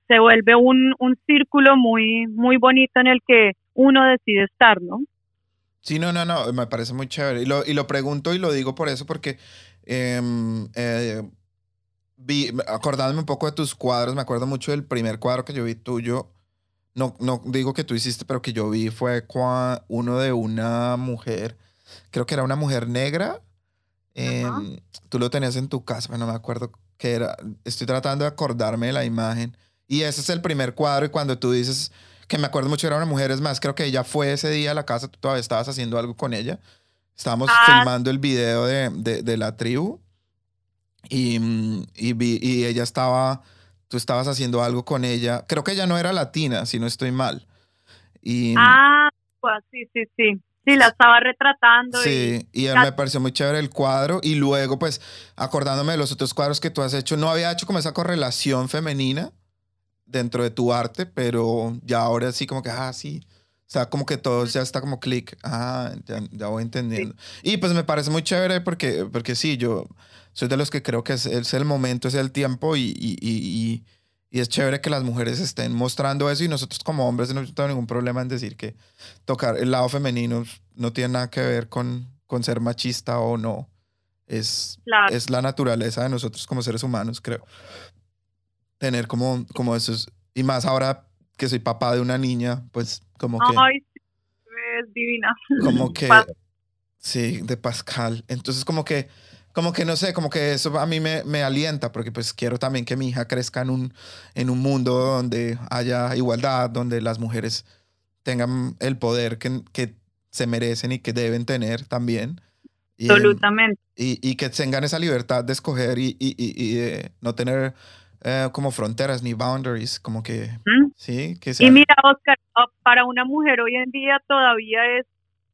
se vuelve un, un círculo muy, muy bonito en el que uno decide estar, ¿no? Sí, no, no, no, me parece muy chévere. Y lo, y lo pregunto y lo digo por eso, porque eh, eh, vi, acordándome un poco de tus cuadros, me acuerdo mucho del primer cuadro que yo vi tuyo. No, no digo que tú hiciste, pero que yo vi fue uno de una mujer, creo que era una mujer negra, eh, tú lo tenías en tu casa, no me acuerdo qué era. Estoy tratando de acordarme de la imagen. Y ese es el primer cuadro. Y cuando tú dices que me acuerdo mucho, era una mujer, es más, creo que ella fue ese día a la casa, tú todavía estabas haciendo algo con ella. Estábamos ah. filmando el video de, de, de la tribu. Y, y, vi, y ella estaba, tú estabas haciendo algo con ella. Creo que ella no era latina, si no estoy mal. Y, ah, pues sí, sí, sí. Sí, la estaba retratando. Sí, y, y me pareció muy chévere el cuadro. Y luego, pues, acordándome de los otros cuadros que tú has hecho, no había hecho como esa correlación femenina dentro de tu arte, pero ya ahora sí como que, ah, sí. O sea, como que todo ya está como clic. Ah, ya, ya, voy entendiendo. Sí. Y pues me parece muy chévere porque, porque sí, yo soy de los que creo que es, es el momento, es el tiempo y, y, y, y, es chévere que las mujeres estén mostrando eso y nosotros como hombres no tengo ningún problema en decir que tocar el lado femenino no tiene nada que ver con, con ser machista o no. Es, claro. es la naturaleza de nosotros como seres humanos, creo tener como, como esos, y más ahora que soy papá de una niña, pues como que... Ay, es divina. Como *laughs* que... Sí, de Pascal. Entonces como que, como que no sé, como que eso a mí me, me alienta, porque pues quiero también que mi hija crezca en un, en un mundo donde haya igualdad, donde las mujeres tengan el poder que, que se merecen y que deben tener también. Y, Absolutamente. Y, y, que tengan esa libertad de escoger y, y, y de no tener eh, como fronteras ni boundaries, como que, ¿Mm? sí, que sea. Y mira, Oscar, para una mujer hoy en día todavía es,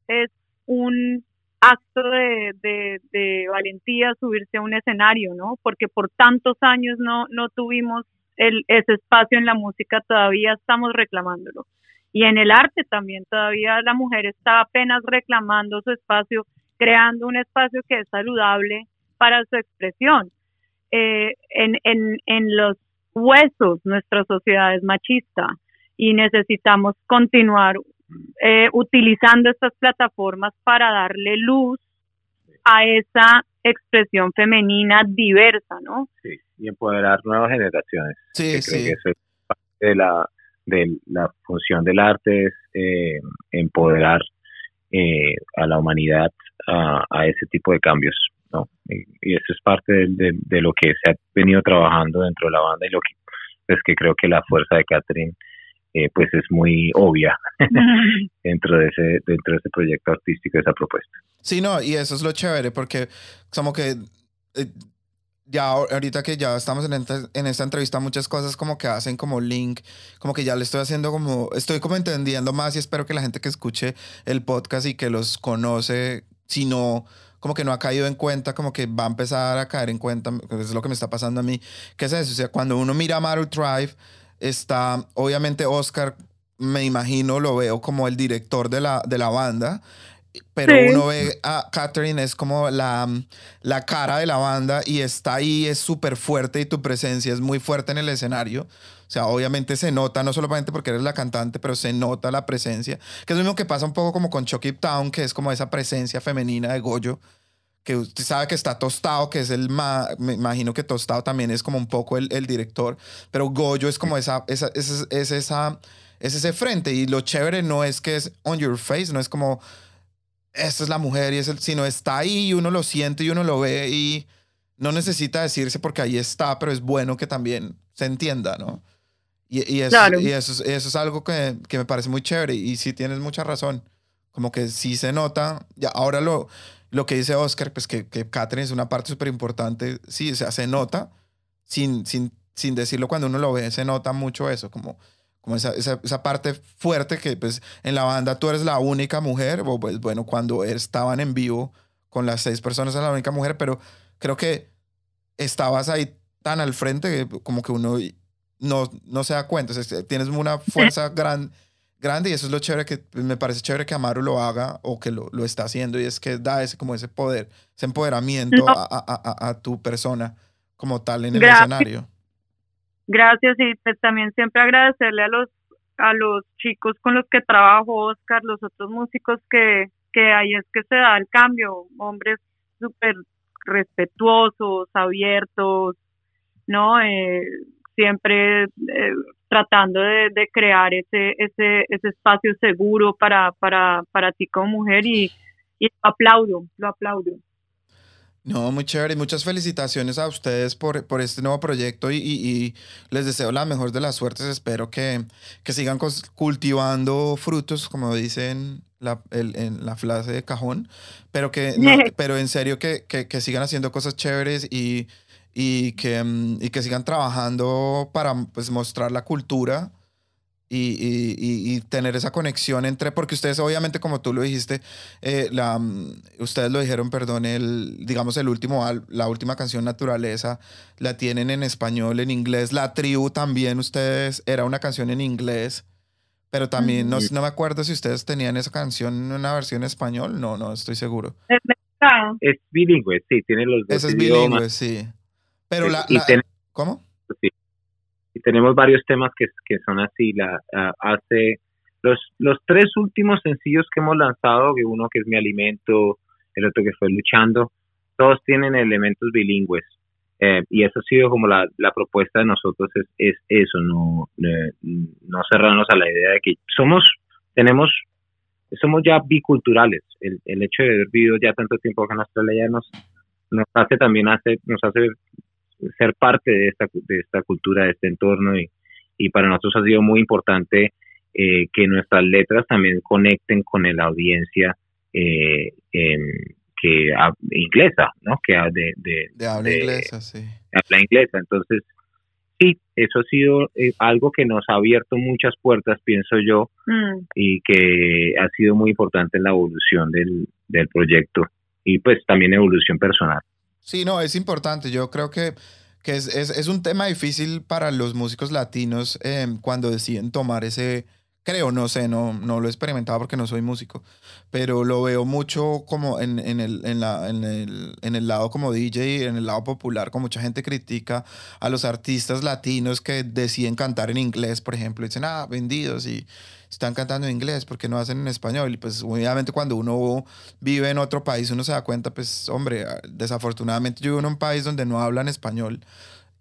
es un acto de, de, de, valentía subirse a un escenario, ¿no? Porque por tantos años no, no tuvimos el, ese espacio en la música, todavía estamos reclamándolo. Y en el arte también, todavía la mujer está apenas reclamando su espacio, creando un espacio que es saludable para su expresión eh, en, en, en los huesos nuestra sociedad es machista y necesitamos continuar eh, utilizando estas plataformas para darle luz a esa expresión femenina diversa, ¿no? Sí, y empoderar nuevas generaciones. Sí, sí. eso es parte de la, de la función del arte, es eh, empoderar eh, a la humanidad a, a, ese tipo de cambios, ¿no? Y, eso es parte de, de, lo que se ha venido trabajando dentro de la banda y lo que, es que creo que la fuerza de Catherine eh, pues es muy obvia *laughs* dentro de ese dentro de ese proyecto artístico esa propuesta sí no y eso es lo chévere porque como que eh, ya ahorita que ya estamos en esta, en esta entrevista muchas cosas como que hacen como link como que ya le estoy haciendo como estoy como entendiendo más y espero que la gente que escuche el podcast y que los conoce si no como que no ha caído en cuenta, como que va a empezar a caer en cuenta, es lo que me está pasando a mí. ¿Qué es eso? O sea, cuando uno mira Maru Drive, está, obviamente Oscar, me imagino, lo veo como el director de la, de la banda, pero uno ve a Catherine es como la, la cara de la banda y está ahí, es súper fuerte y tu presencia es muy fuerte en el escenario. Sea, obviamente se nota, no solamente porque eres la cantante, pero se nota la presencia. Que es lo mismo que pasa un poco como con Chucky Town, que es como esa presencia femenina de Goyo que usted sabe que está Tostado, que es el más, me imagino que Tostado también es como un poco el, el director, pero Goyo es como esa, esa, esa, es, esa, es ese frente y lo chévere no es que es on your face, no es como, esta es la mujer, y es el, sino está ahí y uno lo siente y uno lo ve y no necesita decirse porque ahí está, pero es bueno que también se entienda, ¿no? Y, y, eso, y eso, eso, es algo que, que me parece muy chévere y sí tienes mucha razón, como que sí se nota, ya ahora lo lo que dice Oscar, pues que, que Catherine es una parte súper importante, sí, o sea, se nota, sin, sin, sin decirlo cuando uno lo ve, se nota mucho eso, como, como esa, esa, esa, parte fuerte que pues en la banda tú eres la única mujer, o pues bueno, cuando estaban en vivo con las seis personas eres la única mujer, pero creo que estabas ahí tan al frente que como que uno no, no se da cuenta, o sea, tienes una fuerza *laughs* grande grande y eso es lo chévere que me parece chévere que Amaru lo haga o que lo, lo está haciendo y es que da ese como ese poder, ese empoderamiento a, a, a, tu persona como tal en el escenario. Gracias y pues también siempre agradecerle a los a los chicos con los que trabajo, Oscar, los otros músicos que, que ahí es que se da el cambio, hombres súper respetuosos, abiertos, ¿no? Eh, siempre eh, tratando de, de, crear ese, ese, ese espacio seguro para, para, para ti como mujer y, y lo aplaudo, lo aplaudo. No, muy chévere. Muchas felicitaciones a ustedes por, por este nuevo proyecto y, y, les deseo la mejor de las suertes. Espero que, que sigan cultivando frutos, como dicen la, el, en la frase de cajón, pero, que, *laughs* pero en serio que, que, que sigan haciendo cosas chéveres y, y que, mm, y que sigan trabajando para pues, mostrar la cultura y, y, y, tener esa conexión entre, porque ustedes obviamente como tú lo dijiste, eh, la, mm, ustedes lo dijeron, perdón, el, digamos el último, la última canción Naturaleza, la tienen en español, en inglés, La Tribu también, ustedes, era una canción en inglés. Pero también, no, no me acuerdo si ustedes tenían esa canción en una versión en español. No, no estoy seguro. Es bilingüe, sí, tiene los dos. Ese es bilingüe, sí. Pero la, ¿Cómo? Sí. Y tenemos varios temas que, que son así. La, hace los, los tres últimos sencillos que hemos lanzado, que uno que es Mi Alimento, el otro que fue Luchando, todos tienen elementos bilingües. Eh, y eso ha sido como la, la propuesta de nosotros, es, es eso, no, no cerrarnos a la idea de que somos, tenemos, somos ya biculturales. El, el hecho de haber vivido ya tanto tiempo acá en Australia ya nos, nos hace también, hace, nos hace ser parte de esta, de esta cultura, de este entorno y, y para nosotros ha sido muy importante eh, que nuestras letras también conecten con la audiencia eh, que inglesa, ¿no? Que de, de, habla inglesa, sí. Habla inglesa, entonces sí, eso ha sido eh, algo que nos ha abierto muchas puertas, pienso yo, mm. y que ha sido muy importante en la evolución del, del proyecto y pues también evolución personal. Sí, no, es importante. Yo creo que, que es, es, es, un tema difícil para los músicos latinos em, cuando deciden tomar ese Creo, no sé, no, no lo he experimentado porque no soy músico, pero lo veo mucho como en, en, el, en, la, en, el, en el lado como DJ, en el lado popular, como mucha gente critica a los artistas latinos que deciden cantar en inglés, por ejemplo, dicen, ah, vendidos y están cantando en inglés porque no hacen en español. Y pues obviamente cuando uno vive en otro país uno se da cuenta, pues hombre, desafortunadamente yo vivo en un país donde no hablan español.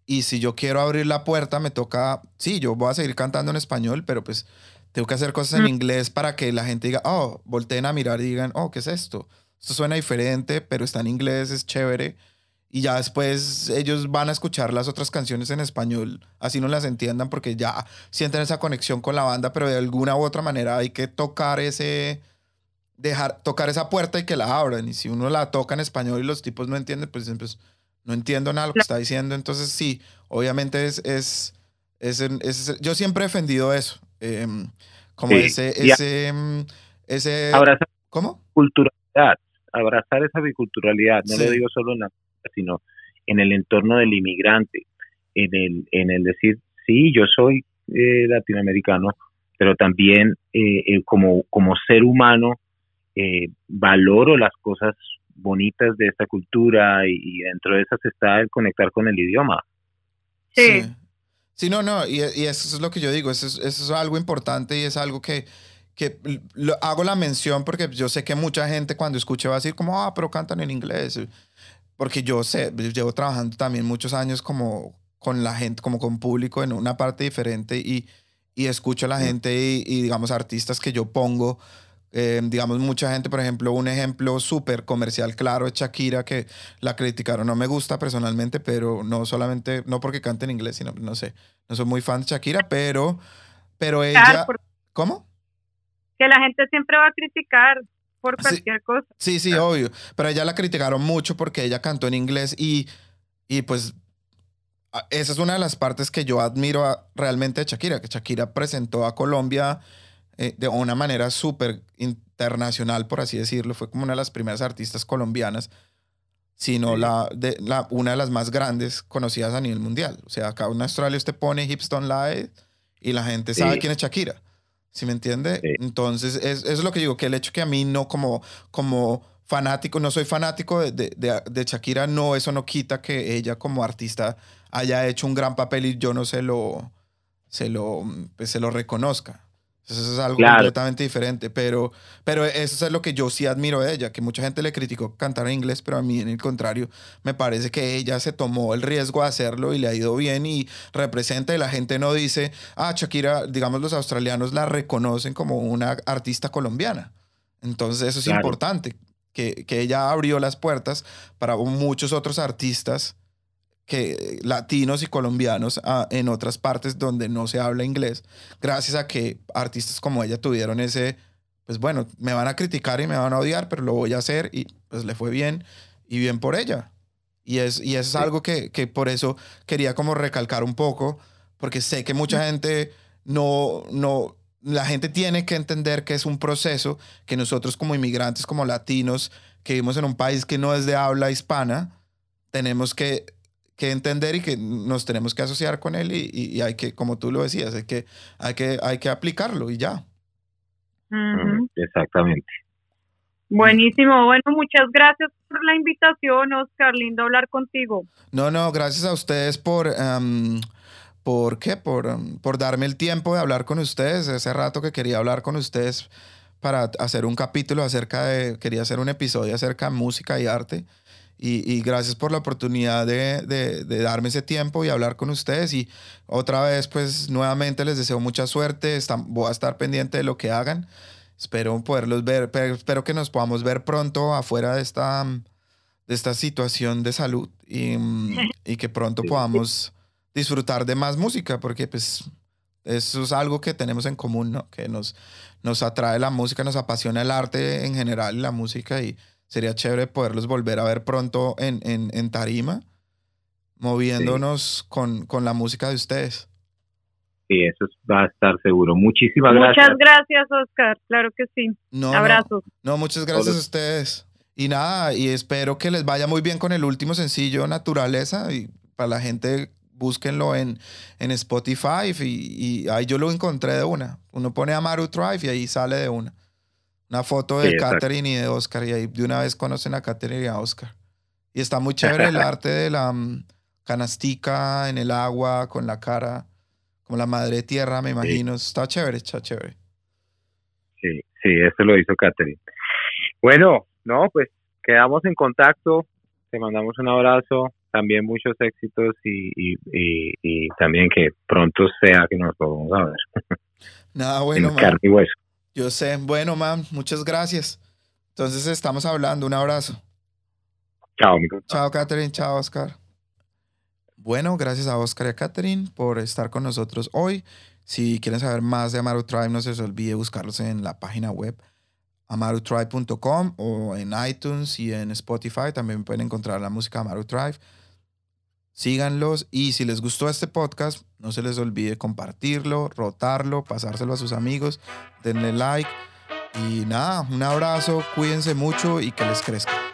Y si yo quiero abrir la puerta, me toca, sí, yo voy a seguir cantando en español, pero pues tengo que hacer cosas en mm. inglés para que la gente diga, oh, volteen a mirar y digan, oh, ¿qué es esto? Esto suena diferente, pero está en inglés, es chévere. Y ya después ellos van a escuchar las otras canciones en español, así no las entiendan, porque ya sienten esa conexión con la banda, pero de alguna u otra manera hay que tocar ese, dejar, tocar esa puerta y que la abran. Y si uno la toca en español y los tipos no entienden, pues, pues no entiendo nada de lo que está diciendo. Entonces sí, obviamente es, es, es, es yo siempre he defendido eso. Em, como ese, ese, em, ese, abrazar ¿cómo? Culturalidad, abrazar esa biculturalidad, no lo digo solo en la, sino en el entorno del inmigrante, en el, en el decir, sí, yo soy eh, latinoamericano, pero también eh, eh, como, como ser humano valoro las cosas bonitas de esta cultura y, dentro de esas está el conectar con el idioma. sí. Sí, no, no, y, eso es lo que yo digo, eso es, algo importante y es algo que, que hago la mención porque yo sé que mucha gente cuando escuche va a decir como, ah, pero cantan en inglés. Porque yo sé, llevo trabajando también muchos años como con la gente, como con público en una parte diferente y, y escucho a la gente y, y digamos artistas que yo pongo eh, digamos, mucha gente, por ejemplo, un ejemplo súper comercial claro es Shakira, que la criticaron. No me gusta personalmente, pero no solamente, no porque cante en inglés, sino, no sé, no soy muy fan de Shakira, pero, pero ella... ¿Cómo? Que la gente siempre va a criticar por cualquier cosa. Sí, sí, obvio. Pero ella la criticaron mucho porque ella cantó en inglés y, y pues esa es una de las partes que yo admiro realmente de Shakira, que Shakira presentó a Colombia eh, de una manera súper internacional, por así decirlo. Fue como una de las primeras artistas colombianas, sino la, de, la, una de las más grandes conocidas a nivel mundial. O sea, acá en Australia usted pone Hipstone Live y la gente sabe quién es Shakira. ¿Sí me entiende? Entonces, es, es lo que digo, que el hecho que a mí no como, como fanático, no soy fanático de, de, de, Shakira, no, eso no quita que ella como artista haya hecho un gran papel y yo no se lo, se lo, pues, se lo reconozca. Eso es algo completamente diferente, pero, pero eso es lo que yo sí admiro de ella, que mucha gente le criticó cantar en inglés, pero a mí en el contrario, me parece que ella se tomó el riesgo de hacerlo y le ha ido bien y representa y la gente no dice, ah, Shakira, digamos los australianos la reconocen como una artista colombiana. Entonces eso es importante, que, que ella abrió las puertas para muchos otros artistas que latinos y colombianos ah, en otras partes donde no se habla inglés, gracias a que artistas como ella tuvieron ese, pues bueno, me van a criticar y me van a odiar, pero lo voy a hacer y pues le fue bien y bien por ella. Y es, y es algo que, que por eso quería como recalcar un poco, porque sé que mucha gente no, no, la gente tiene que entender que es un proceso que nosotros como inmigrantes, como latinos, que vivimos en un país que no es de habla hispana, tenemos que que entender y que nos tenemos que asociar con él y, y, hay que, como tú lo decías, hay que, hay que, hay que aplicarlo y ya. Exactamente. Buenísimo. Bueno, muchas gracias por la invitación, Oscar. Lindo hablar contigo. No, no, gracias a ustedes por, um, ¿por qué? Por, por darme el tiempo de hablar con ustedes. Ese rato que quería hablar con ustedes para hacer un capítulo acerca de, quería hacer un episodio acerca de música y arte. Y, gracias por la oportunidad de, de, darme ese tiempo y hablar con ustedes. Y otra vez, pues nuevamente les deseo mucha suerte. voy a estar pendiente de lo que hagan. Espero poderlos ver, espero que nos podamos ver pronto afuera de esta, de esta situación de salud y, *laughs* y que pronto podamos disfrutar de más música, porque pues eso es algo que tenemos en común, ¿no? Que nos, nos atrae la música, nos apasiona el arte en general, la música y Sería chévere poderlos volver a ver pronto en, en, en tarima, moviéndonos con, con, la música de ustedes. Sí, eso va a estar seguro. Muchísimas gracias. Muchas gracias, Oscar. Claro que sí. Abrazos. No, muchas gracias a ustedes. Y nada, y espero que les vaya muy bien con el último sencillo, Naturaleza. Y para la gente búsquenlo en, en Spotify y, ahí yo lo encontré de una. Uno pone Amaru Drive y ahí sale de una. Una foto de Catherine y de Oscar y ahí de una vez conocen a Catherine y a Oscar. Y está muy chévere el *laughs* arte de la mm, canastica en el agua con la cara, como la madre tierra, me imagino. Está chévere, está chévere. Sí, sí, eso lo hizo Catherine. Bueno, no, pues quedamos en contacto. Te mandamos un abrazo también muchos éxitos y, y, también que pronto sea que nos podamos a ver. Nada, bueno, *laughs* man. y hueso. Yo sé. Bueno, man, muchas gracias. Entonces estamos hablando. Un abrazo. Chao, amigo. Chao, Catherine. Chao, Oscar. Bueno, gracias a Oscar y a Catherine por estar con nosotros hoy. Si quieren saber más de Amaru Tribe, no se les olvide buscarlos en la página web amarutribe.com o en iTunes y en Spotify. También pueden encontrar la música Amaru Tribe síganlos y si les gustó este podcast, no se les olvide compartirlo, rotarlo, pasárselo a sus amigos, denle like y nada, un abrazo, cuídense mucho y que les crezca.